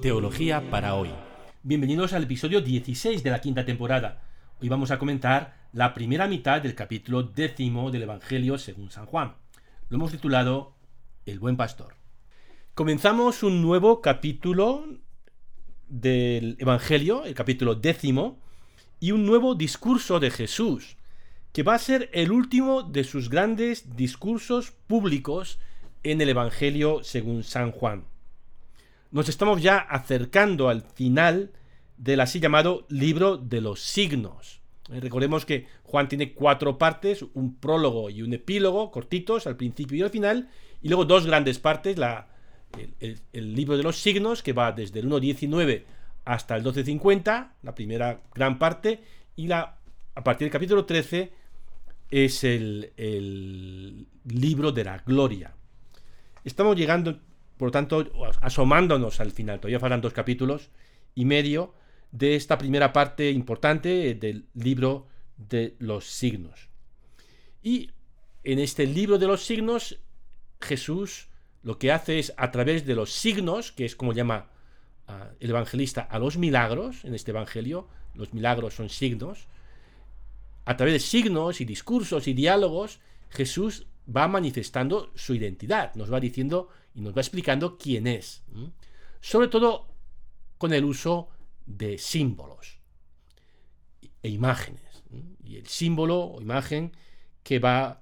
Teología para hoy. Bienvenidos al episodio 16 de la quinta temporada. Hoy vamos a comentar la primera mitad del capítulo décimo del Evangelio según San Juan. Lo hemos titulado El buen pastor. Comenzamos un nuevo capítulo del Evangelio, el capítulo décimo, y un nuevo discurso de Jesús, que va a ser el último de sus grandes discursos públicos en el Evangelio según San Juan. Nos estamos ya acercando al final del así llamado libro de los signos. Eh, recordemos que Juan tiene cuatro partes, un prólogo y un epílogo cortitos al principio y al final, y luego dos grandes partes, la, el, libro de los signos, que va desde el 1.19 hasta el 12.50, la primera gran parte, y la, a partir del capítulo 13 es el, el libro de la gloria. Estamos llegando, por lo tanto, asomándonos al final. Todavía faltan dos capítulos y medio de esta primera parte importante del libro de los signos. Y en este libro de los signos, Jesús lo que hace es, a través de los signos, que es como llama uh, el evangelista a los milagros, en este evangelio, los milagros son signos, a través de signos y discursos y diálogos, Jesús va manifestando su identidad, nos va diciendo y nos va explicando quién es. Sobre todo con el uso de símbolos e imágenes. Y el símbolo o imagen que va a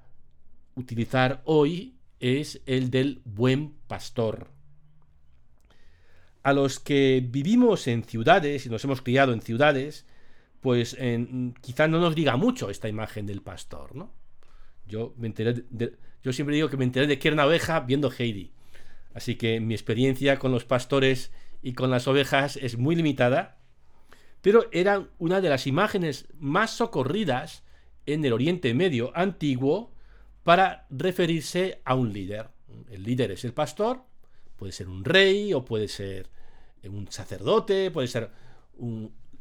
utilizar hoy es el del buen pastor. A los que vivimos en ciudades y nos hemos criado en ciudades, pues en, quizá no nos diga mucho esta imagen del pastor, ¿no? Yo me enteré yo siempre digo que me enteré de que era una oveja viendo Heidi. Así que mi experiencia con los pastores y con las ovejas es muy limitada, pero eran una de las imágenes más socorridas en el Oriente Medio antiguo para referirse a un líder. El líder es el pastor, puede ser un rey o puede ser un sacerdote, puede ser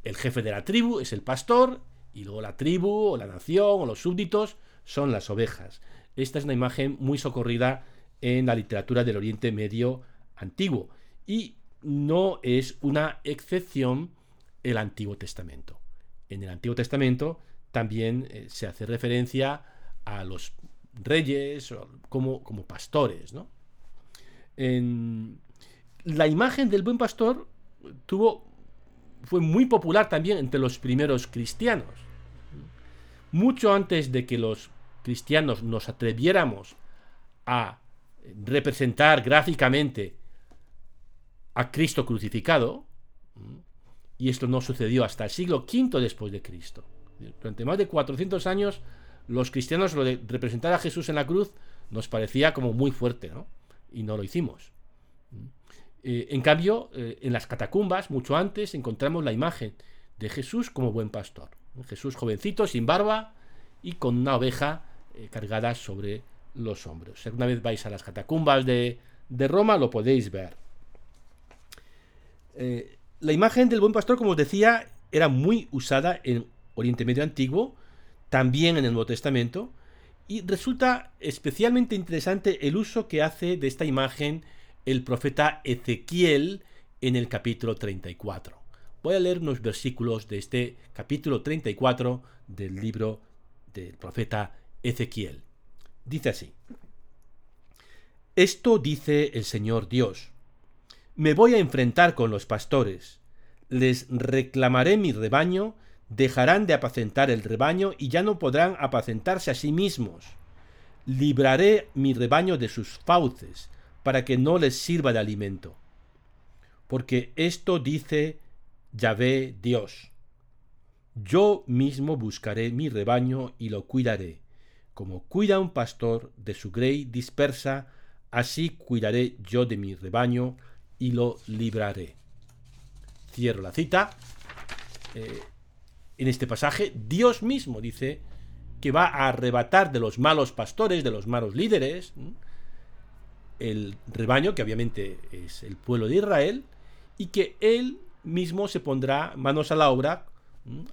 el jefe de la tribu, es el pastor, y luego la tribu o la nación o los súbditos son las ovejas. Esta es una imagen muy socorrida en la literatura del Oriente Medio antiguo y no es una excepción el Antiguo Testamento. En el Antiguo Testamento también eh, se hace referencia a los reyes como, como pastores. ¿no? En, la imagen del buen pastor tuvo, fue muy popular también entre los primeros cristianos. Mucho antes de que los cristianos nos atreviéramos a representar gráficamente a Cristo crucificado, y esto no sucedió hasta el siglo V después de Cristo. Durante más de 400 años, los cristianos lo de representar a Jesús en la cruz nos parecía como muy fuerte, ¿no? Y no lo hicimos. Eh, en cambio, eh, en las catacumbas, mucho antes, encontramos la imagen de Jesús como buen pastor. Jesús jovencito, sin barba y con una oveja eh, cargadas sobre los hombros. Alguna vez vais a las catacumbas de, Roma, lo podéis ver. Eh, la imagen del buen pastor, como os decía, era muy usada en Oriente Medio Antiguo, también en el Nuevo Testamento, y resulta especialmente interesante el uso que hace de esta imagen el profeta Ezequiel en el capítulo 34. Voy a leer unos versículos de este capítulo 34 del libro del profeta Ezequiel. Dice así. Esto dice el Señor Dios. Me voy a enfrentar con los pastores, les reclamaré mi rebaño, dejarán de apacentar el rebaño y ya no podrán apacentarse a sí mismos. Libraré mi rebaño de sus fauces, para que no les sirva de alimento. Porque esto dice Yahvé Dios. Yo mismo buscaré mi rebaño y lo cuidaré como cuida un pastor de su grey dispersa, así cuidaré yo de mi rebaño y lo libraré. Cierro la cita. Eh, en este pasaje, Dios mismo dice que va a arrebatar de los malos pastores, de los malos líderes, el rebaño, que obviamente es el pueblo de Israel, y que él mismo se pondrá manos a la obra,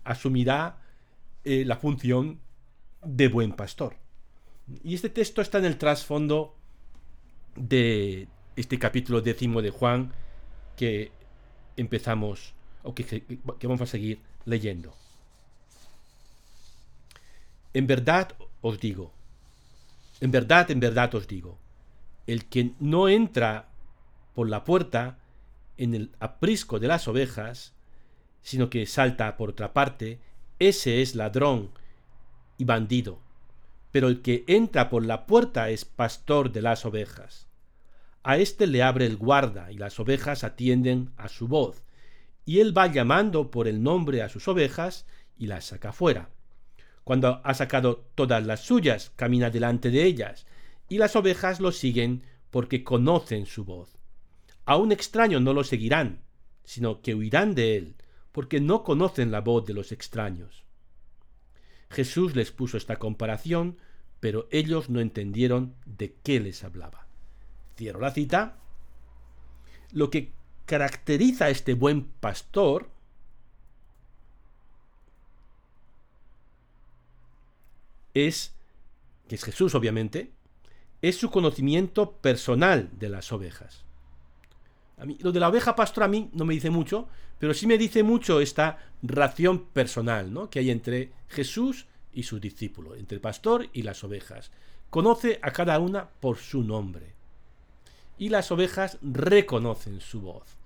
asumirá eh, la función de buen pastor. Y este texto está en el trasfondo de este capítulo décimo de Juan, que empezamos o que, que vamos a seguir leyendo. En verdad os digo, en verdad, en verdad os digo, el que no entra por la puerta en el aprisco de las ovejas, sino que salta por otra parte, ese es ladrón y bandido. Pero el que entra por la puerta es pastor de las ovejas. A éste le abre el guarda y las ovejas atienden a su voz, y él va llamando por el nombre a sus ovejas y las saca fuera. Cuando ha sacado todas las suyas, camina delante de ellas, y las ovejas lo siguen porque conocen su voz. A un extraño no lo seguirán, sino que huirán de él, porque no conocen la voz de los extraños. Jesús les puso esta comparación, pero ellos no entendieron de qué les hablaba. Cierro la cita. Lo que caracteriza a este buen pastor es, que es Jesús obviamente, es su conocimiento personal de las ovejas. A mí, lo de la oveja pastora a mí no me dice mucho, pero sí me dice mucho esta ración personal ¿no? que hay entre Jesús y su discípulo, entre el pastor y las ovejas. Conoce a cada una por su nombre. Y las ovejas reconocen su voz.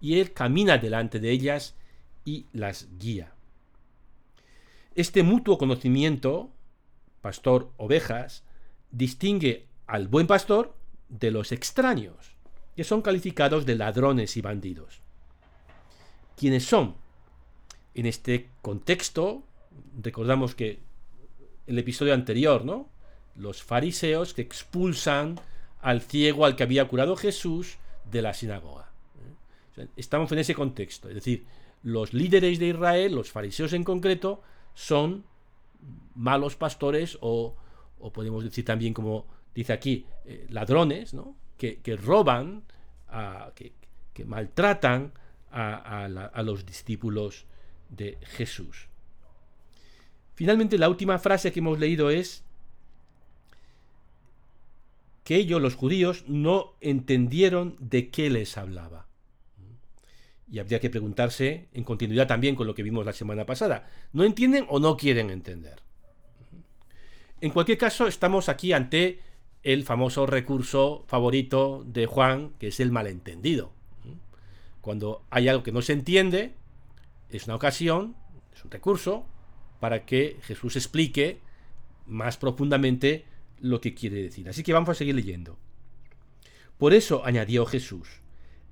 Y él camina delante de ellas y las guía. Este mutuo conocimiento, pastor-ovejas, distingue al buen pastor de los extraños que son calificados de ladrones y bandidos. ¿Quiénes son? En este contexto, recordamos que el episodio anterior, ¿no? Los fariseos que expulsan al ciego al que había curado Jesús de la sinagoga. Estamos en ese contexto. Es decir, los líderes de Israel, los fariseos en concreto, son malos pastores o, podemos decir también, como dice aquí, eh, ladrones, ¿no? Que, roban, que, maltratan a, los discípulos de Jesús. Finalmente, la última frase que hemos leído es que ellos, los judíos, no entendieron de qué les hablaba. Y habría que preguntarse, en continuidad también con lo que vimos la semana pasada, ¿no entienden o no quieren entender? En cualquier caso, estamos aquí ante el famoso recurso favorito de Juan, que es el malentendido. Cuando hay algo que no se entiende, es una ocasión, es un recurso, para que Jesús explique más profundamente lo que quiere decir. Así que vamos a seguir leyendo. Por eso añadió Jesús,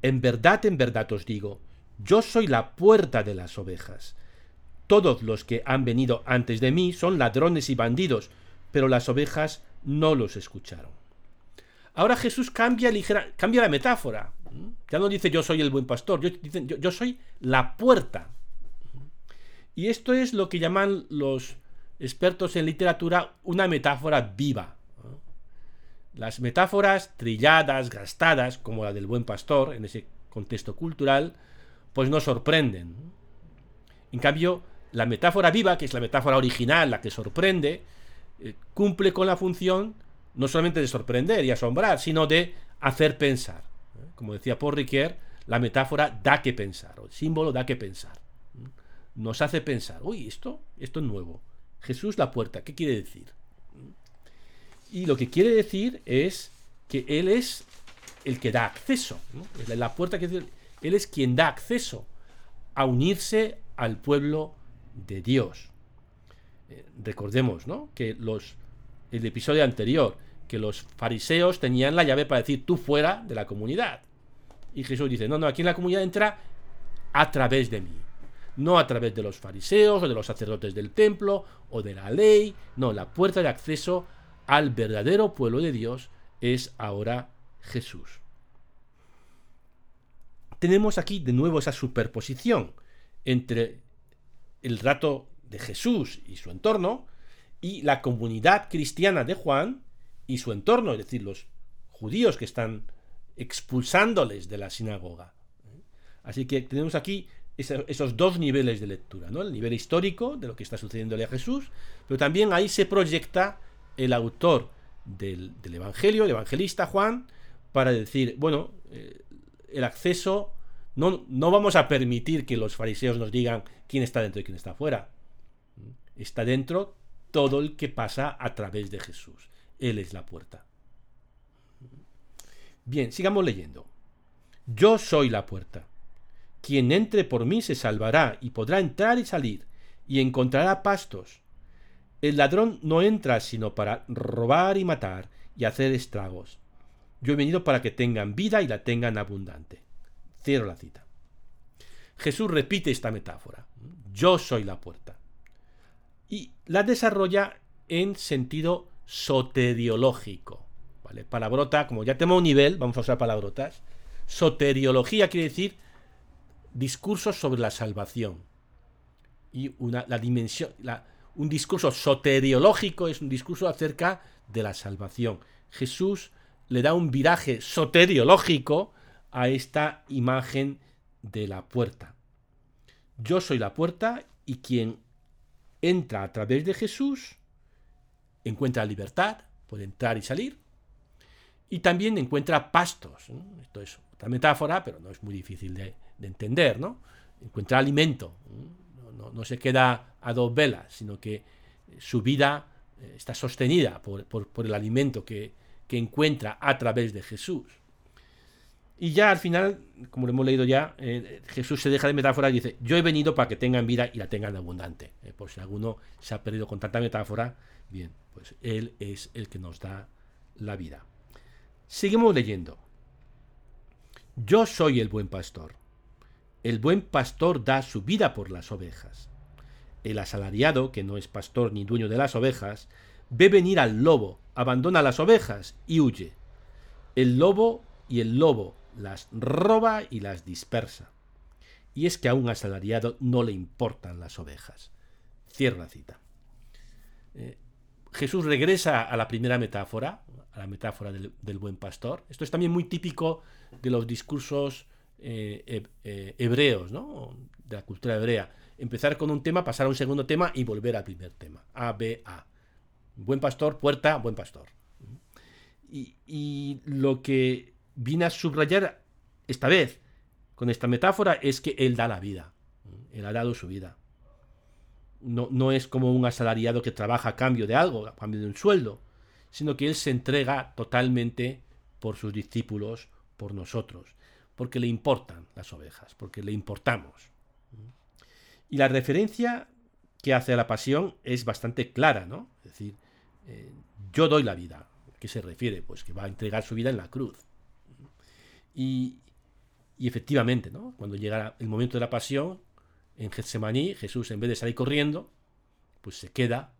en verdad, en verdad os digo, yo soy la puerta de las ovejas. Todos los que han venido antes de mí son ladrones y bandidos, pero las ovejas no los escucharon. Ahora Jesús cambia, cambia la metáfora. Ya no dice yo soy el buen pastor, yo, yo, soy la puerta. Y esto es lo que llaman los expertos en literatura una metáfora viva. Las metáforas trilladas, gastadas, como la del buen pastor, en ese contexto cultural, pues no sorprenden. En cambio, la metáfora viva, que es la metáfora original, la que sorprende, cumple con la función no solamente de sorprender y asombrar, sino de hacer pensar. ¿eh? Como decía Paul Ricoeur, la metáfora da que pensar, o el símbolo da que pensar. ¿eh? Nos hace pensar, uy, esto, esto es nuevo. Jesús la puerta, ¿qué quiere decir? Y lo que quiere decir es que Él es el que da acceso. La puerta que Él es quien da acceso a unirse al pueblo de Dios. Eh, recordemos, ¿no? Que los, el episodio anterior, que los fariseos tenían la llave para decir tú fuera de la comunidad. Y Jesús dice, no, no, aquí en la comunidad entra a través de mí. No a través de los fariseos o de los sacerdotes del templo o de la ley. No, la puerta de acceso al verdadero pueblo de Dios es ahora Jesús. Tenemos aquí de nuevo esa superposición entre el rato de Jesús y su entorno, y la comunidad cristiana de Juan y su entorno, es decir, los judíos que están expulsándoles de la sinagoga. Así que tenemos aquí esos dos niveles de lectura, ¿no? El nivel histórico de lo que está sucediéndole a Jesús, pero también ahí se proyecta el autor del, Evangelio, el evangelista Juan, para decir, bueno, eh, el acceso No, no vamos a permitir que los fariseos nos digan quién está dentro y quién está fuera. Está dentro todo el que pasa a través de Jesús. Él es la puerta. Bien, sigamos leyendo. Yo soy la puerta. Quien entre por mí se salvará y podrá entrar y salir y encontrará pastos. El ladrón no entra sino para robar y matar y hacer estragos. Yo he venido para que tengan vida y la tengan abundante. Cierro la cita. Jesús repite esta metáfora. Yo soy la puerta. Y la desarrolla en sentido soteriológico. ¿Vale? Palabrota, como ya tenemos un nivel, vamos a usar palabrotas. Soteriología quiere decir discursos sobre la salvación. Y una, la dimensión, un discurso soteriológico es un discurso acerca de la salvación. Jesús le da un viraje soteriológico a esta imagen de la puerta. Yo soy la puerta y quien entra a través de Jesús encuentra libertad, puede entrar y salir, y también encuentra pastos. Esto es otra metáfora, pero no es muy difícil de, entender, ¿no? Encuentra alimento, no, se queda a dos velas, sino que su vida eh, está sostenida por, el alimento que, que encuentra a través de Jesús. Y ya al final, como lo hemos leído ya, eh, Jesús se deja de metáfora y dice, yo he venido para que tengan vida y la tengan abundante. Eh, por si alguno se ha perdido con tanta metáfora, bien, pues Él es el que nos da la vida. Seguimos leyendo. Yo soy el buen pastor. El buen pastor da su vida por las ovejas. El asalariado, que no es pastor ni dueño de las ovejas, ve venir al lobo, abandona las ovejas y huye. El lobo y el lobo las roba y las dispersa. Y es que a un asalariado no le importan las ovejas. Cierra cita. Eh, Jesús regresa a la primera metáfora, a la metáfora del, buen pastor. Esto es también muy típico de los discursos eh, eh, hebreos, ¿no? de la cultura hebrea. Empezar con un tema, pasar a un segundo tema y volver al primer tema. A, B, A. Buen pastor, puerta, buen pastor. Y, y lo que viene a subrayar esta vez con esta metáfora es que Él da la vida. Él ha dado su vida. No, no es como un asalariado que trabaja a cambio de algo, a cambio de un sueldo, sino que Él se entrega totalmente por sus discípulos, por nosotros, porque le importan las ovejas, porque le importamos. Y la referencia que hace a la pasión es bastante clara, ¿no? Es decir, eh, yo doy la vida. ¿A qué se refiere? Pues que va a entregar su vida en la cruz. Y, efectivamente, cuando llega el momento de la pasión, en Getsemaní, Jesús, en vez de salir corriendo, pues se queda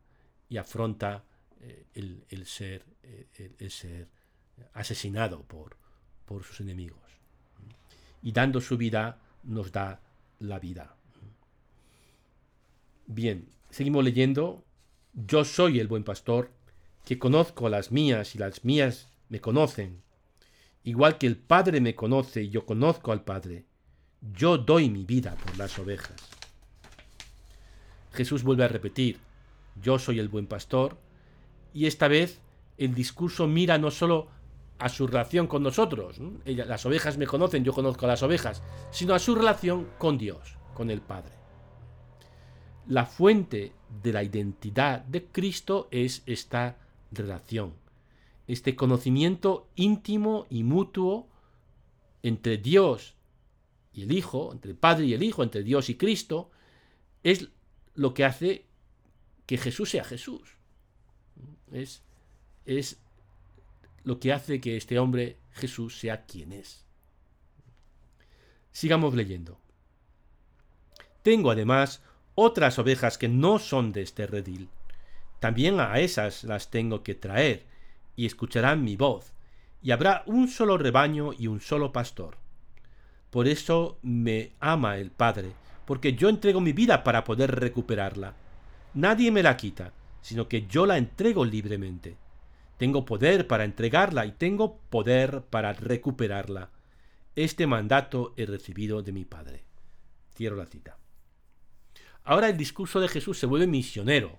y afronta eh, el, ser, eh, el, ser asesinado por, por sus enemigos. Y dando su vida, nos da la vida. Bien, seguimos leyendo. Yo soy el buen pastor, que conozco las mías y las mías me conocen Igual que el Padre me conoce y yo conozco al Padre, yo doy mi vida por las ovejas. Jesús vuelve a repetir, yo soy el buen pastor, y esta vez el discurso mira no solo a su relación con nosotros, las ovejas me conocen, yo conozco a las ovejas, sino a su relación con Dios, con el Padre. La fuente de la identidad de Cristo es esta relación este conocimiento íntimo y mutuo entre Dios y el Hijo, entre el Padre y el Hijo, entre Dios y Cristo, es lo que hace que Jesús sea Jesús. Es, es lo que hace que este hombre Jesús sea quien es. Sigamos leyendo. Tengo además otras ovejas que no son de este redil. También a esas las tengo que traer y escucharán mi voz, y habrá un solo rebaño y un solo pastor. Por eso me ama el Padre, porque yo entrego mi vida para poder recuperarla. Nadie me la quita, sino que yo la entrego libremente. Tengo poder para entregarla y tengo poder para recuperarla. Este mandato he recibido de mi Padre. Cierro la cita. Ahora el discurso de Jesús se vuelve misionero.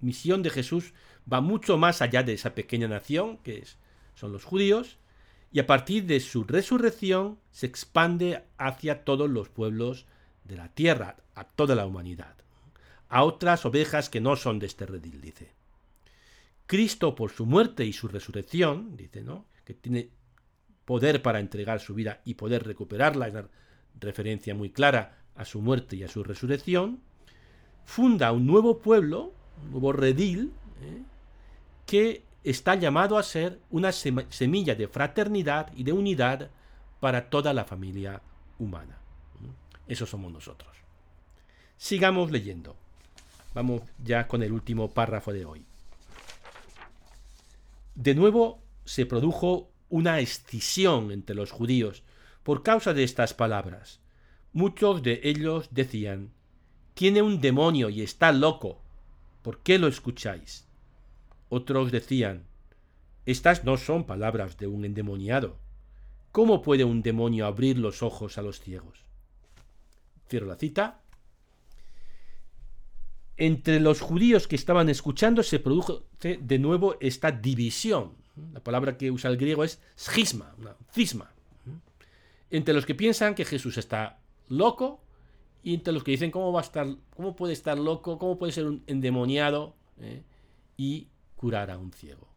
Misión de Jesús va mucho más allá de esa pequeña nación que es, son los judíos y a partir de su resurrección se expande hacia todos los pueblos de la tierra, a toda la humanidad, a otras ovejas que no son de este redil, dice. Cristo por su muerte y su resurrección, dice, ¿no? Que tiene poder para entregar su vida y poder recuperarla, es una referencia muy clara a su muerte y a su resurrección, funda un nuevo pueblo, nuevo redil, ¿eh? que está llamado a ser una semilla de fraternidad y de unidad para toda la familia humana. Eso somos nosotros. Sigamos leyendo. Vamos ya con el último párrafo de hoy. De nuevo se produjo una escisión entre los judíos por causa de estas palabras. Muchos de ellos decían, tiene un demonio y está loco. ¿Por qué lo escucháis? Otros decían, estas no son palabras de un endemoniado. ¿Cómo puede un demonio abrir los ojos a los ciegos? Cierro la cita. Entre los judíos que estaban escuchando se produjo de nuevo esta división. La palabra que usa el griego es schisma, cisma. Entre los que piensan que Jesús está loco y entre los que dicen cómo va a estar, cómo puede estar loco, cómo puede ser un endemoniado ¿eh? y curar a un ciego.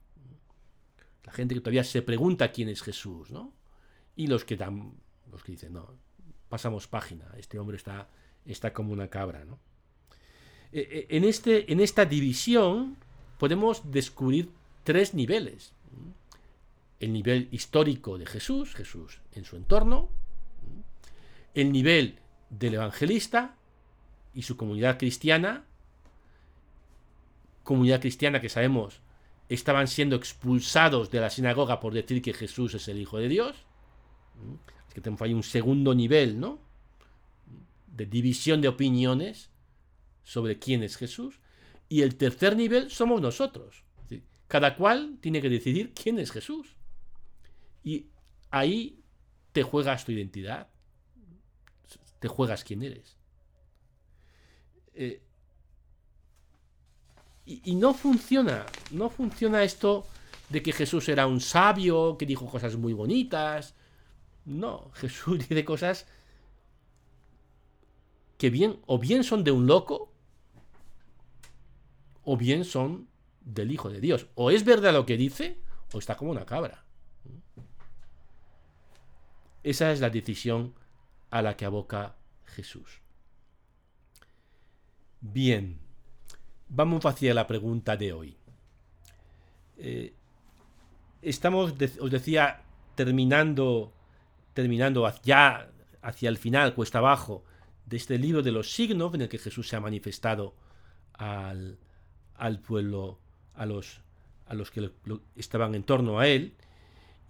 La gente que todavía se pregunta quién es Jesús, ¿no? Y los que dan, los que dicen, no, pasamos página, este hombre está, está como una cabra, ¿no? E, e, en, este, en esta división podemos descubrir tres niveles. El nivel histórico de Jesús, Jesús en su entorno, el nivel del evangelista y su comunidad cristiana, comunidad cristiana que sabemos estaban siendo expulsados de la sinagoga por decir que Jesús es el Hijo de Dios. Es que tenemos ahí un segundo nivel, ¿no? De división de opiniones sobre quién es Jesús. Y el tercer nivel somos nosotros. Cada cual tiene que decidir quién es Jesús. Y ahí te juegas tu identidad te juegas quién eres. Eh, y, no funciona, no funciona esto de que Jesús era un sabio, que dijo cosas muy bonitas. No, Jesús dice cosas que bien, o bien son de un loco, o bien son del Hijo de Dios. O es verdad lo que dice, o está como una cabra. Esa es la decisión a la que aboca Jesús. Bien, vamos hacia la pregunta de hoy. Eh, estamos, os decía, terminando, terminando ya hacia el final, cuesta abajo, de este libro de los signos en el que Jesús se ha manifestado al, pueblo, a los, a los que estaban en torno a él,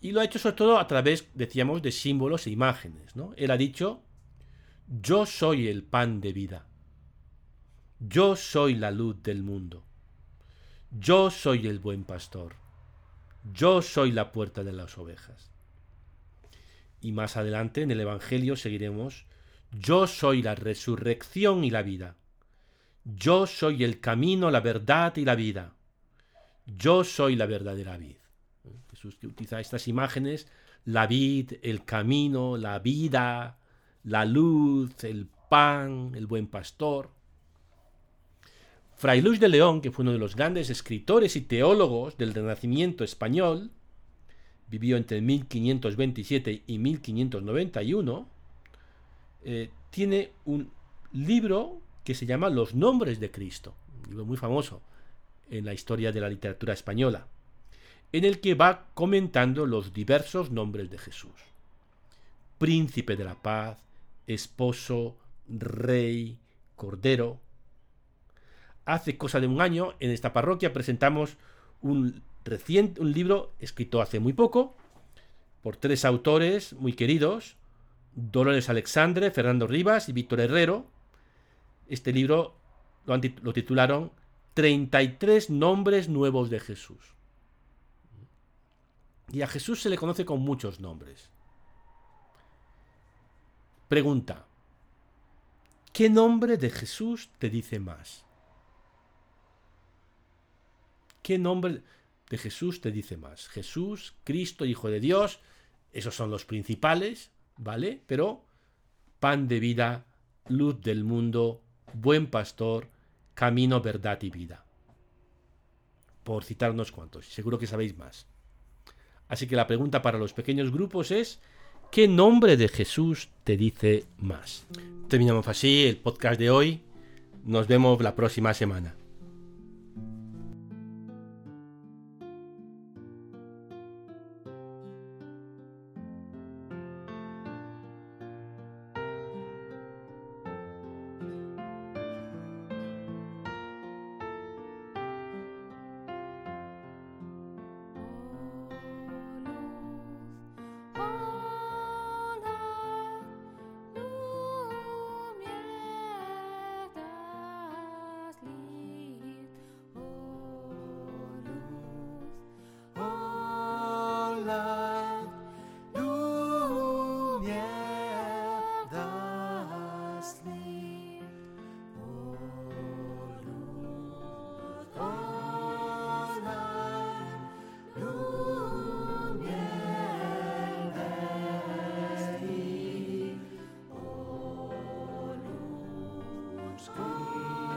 y lo ha hecho sobre todo a través, decíamos, de símbolos e imágenes. ¿no? Él ha dicho, yo soy el pan de vida. Yo soy la luz del mundo. Yo soy el buen pastor. Yo soy la puerta de las ovejas. Y más adelante en el Evangelio seguiremos, yo soy la resurrección y la vida. Yo soy el camino, la verdad y la vida. Yo soy la verdadera vid. Que utiliza estas imágenes, la vid, el camino, la vida, la luz, el pan, el buen pastor. Fray Luis de León, que fue uno de los grandes escritores y teólogos del Renacimiento español, vivió entre 1527 y 1591, eh, tiene un libro que se llama Los nombres de Cristo, un libro muy famoso en la historia de la literatura española en el que va comentando los diversos nombres de Jesús. Príncipe de la paz, esposo, rey, cordero. Hace cosa de un año en esta parroquia presentamos un, reciente, un libro escrito hace muy poco por tres autores muy queridos, Dolores Alexandre, Fernando Rivas y Víctor Herrero. Este libro lo, lo titularon 33 nombres nuevos de Jesús. Y a Jesús se le conoce con muchos nombres. Pregunta. ¿Qué nombre de Jesús te dice más? ¿Qué nombre de Jesús te dice más? Jesús, Cristo, Hijo de Dios, Esos son los principales, ¿vale? Pero pan de vida, luz del mundo, buen pastor, camino, verdad y vida. Por citar unos cuantos, seguro que sabéis más. Así que la pregunta para los pequeños grupos es, ¿qué nombre de Jesús te dice más? Terminamos así el podcast de hoy. Nos vemos la próxima semana. school.